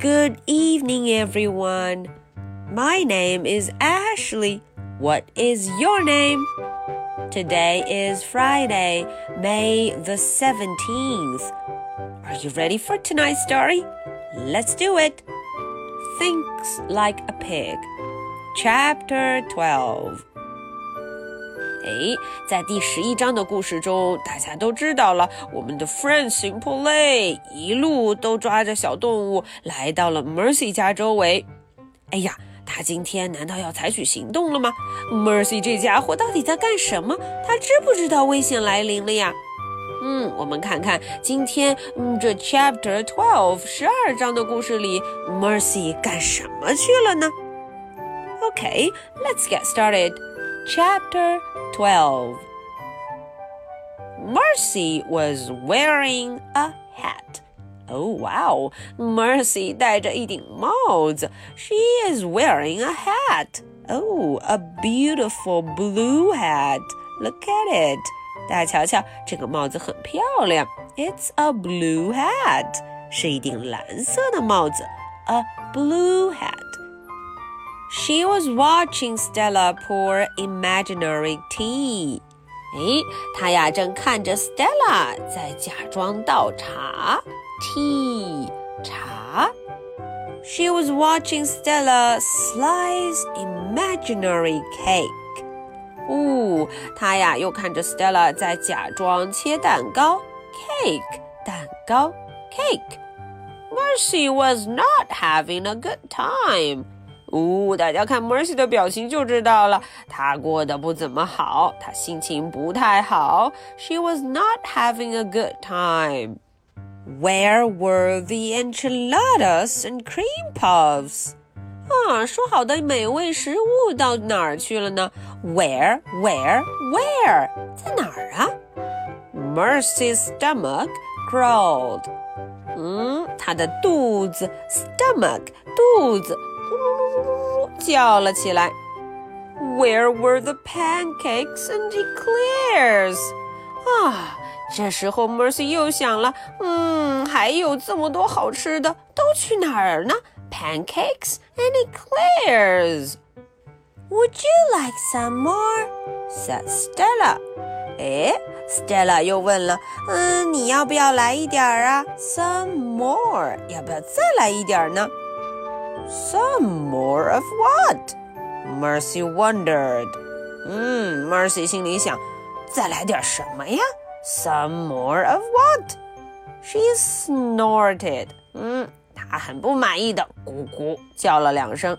Good evening, everyone. My name is Ashley. What is your name? Today is Friday, May the 17th. Are you ready for tonight's story? Let's do it. Thinks like a pig. Chapter 12. 哎，在第十一章的故事中，大家都知道了，我们的 friend Simple Lay 一路都抓着小动物来到了 Mercy 家周围。哎呀，他今天难道要采取行动了吗？Mercy 这家伙到底在干什么？他知不知道危险来临了呀？嗯，我们看看今天嗯这 Chapter Twelve 十二章的故事里，Mercy 干什么去了呢 OK，let's get started. Chapter 12 Mercy was wearing a hat. Oh wow, Mercy 戴着一顶帽子. She is wearing a hat. Oh, a beautiful blue hat. Look at it. 大家瞧瞧，这个帽子很漂亮。It's a blue hat. 是一顶蓝色的帽子。A blue hat. She was watching Stella pour imaginary tea. 哎，她呀正看着 Stella 在假装倒茶，tea 茶。She was watching Stella slice imaginary cake. 哦，她呀又看着 Stella 在假装切蛋糕，cake 蛋糕，cake。Mercy was not having a good time. 呜、哦，大家看 Mercy 的表情就知道了，她过得不怎么好，她心情不太好。She was not having a good time. Where were the enchiladas and cream puffs? 啊，说好的美味食物到哪儿去了呢？Where, where, where？在哪儿啊？Mercy's stomach growled. 嗯，她的肚子 stomach 肚子。 叫了起来。Where were the pancakes and eclairs？啊，这时候 Mercy 又想了，嗯，还有这么多好吃的，都去哪儿呢？Pancakes and eclairs。Would you like some more? said Stella. 哎，Stella 又问了，嗯，你要不要来一点儿啊？Some more，要不要再来一点儿呢 ？some more of what? Mercy wondered. 嗯，Mercy 心里想，再来点什么呀？Some more of what? She snorted. 嗯，她很不满意的咕咕叫了两声。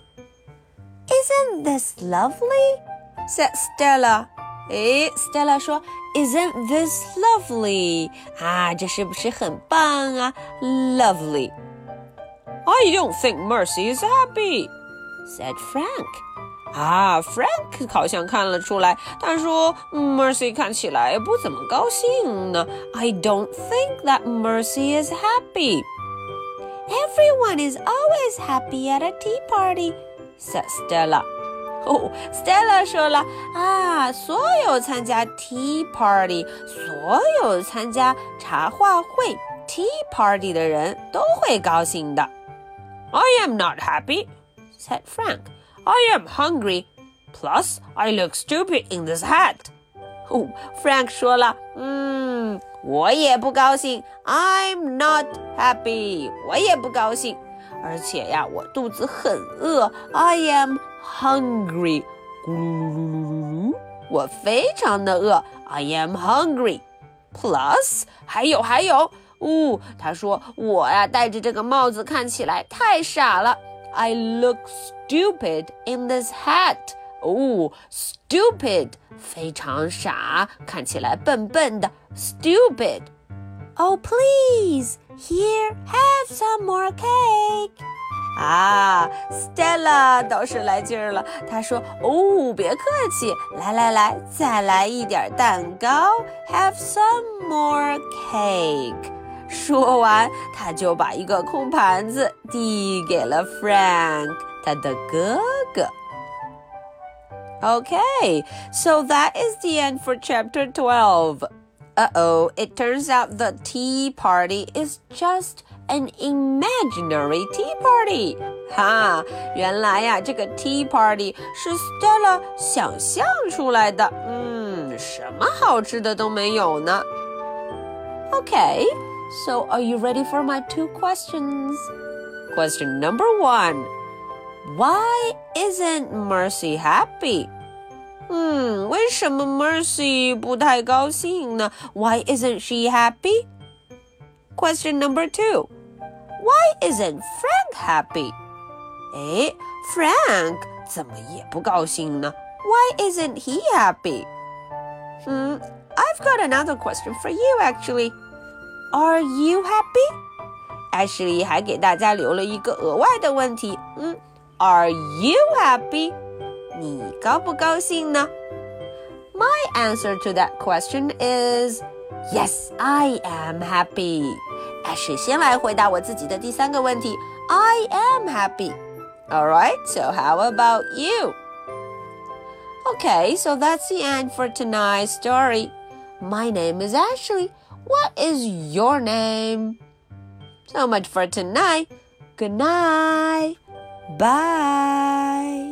Isn't this lovely? said Stella. 诶，Stella 说，Isn't this lovely? 啊，这是不是很棒啊？Lovely. I don't think Mercy is happy," said Frank. 啊，Frank 好像看了出来，他说：“Mercy 看起来不怎么高兴呢。” I don't think that Mercy is happy. Everyone is always happy at a tea party, said Stella. 哦，Stella 说了啊，所有参加 tea party，所有参加茶话会 tea party 的人都会高兴的。 I am not happy, said Frank. I am hungry. Plus, I look stupid in this hat. 哦，Frank 说了，嗯，我也不高兴。I'm not happy，我也不高兴。而且呀，我肚子很饿。I am hungry。咕噜噜噜噜噜，我非常的饿。I am hungry。Plus，还有还有。 哦，他说我呀戴着这个帽子看起来太傻了。I look stupid in this hat。哦，stupid 非常傻，看起来笨笨的。Stupid。Oh please, here have some more cake。啊，Stella 倒是来劲儿了。她说：“哦，别客气，来来来，再来一点蛋糕。Have some more cake。” 说完，他就把一个空盘子递给了 Frank，他的哥哥。Okay, so that is the end for chapter 12. Uh oh, it turns out the tea party is just an imaginary tea party. 哈，原来呀，这个 tea party 是 Stella 想象出来的。嗯，什么好吃的都没有呢。Okay, so are you ready for my two questions? Question number one Why isn't Mercy happy? 嗯，为什么 Mercy 不太高兴呢？Why isn't she happy? Question number two. Why isn't Frank happy? 哎，Frank 怎么也不高兴呢？Why isn't he happy? Hmm, I've got another question for you actually. Are you happy? Ashley 还给大家留了一个额外的问题，嗯，Are you happy? 你高不高兴呢？My answer to that question is yes, I am happy. 哎，是先来回答我自己的第三个问题，I am happy. Alright, so how about you? Okay, so that's the end for tonight's story. My name is Ashley. What is your name? So much for tonight. Good night. Bye.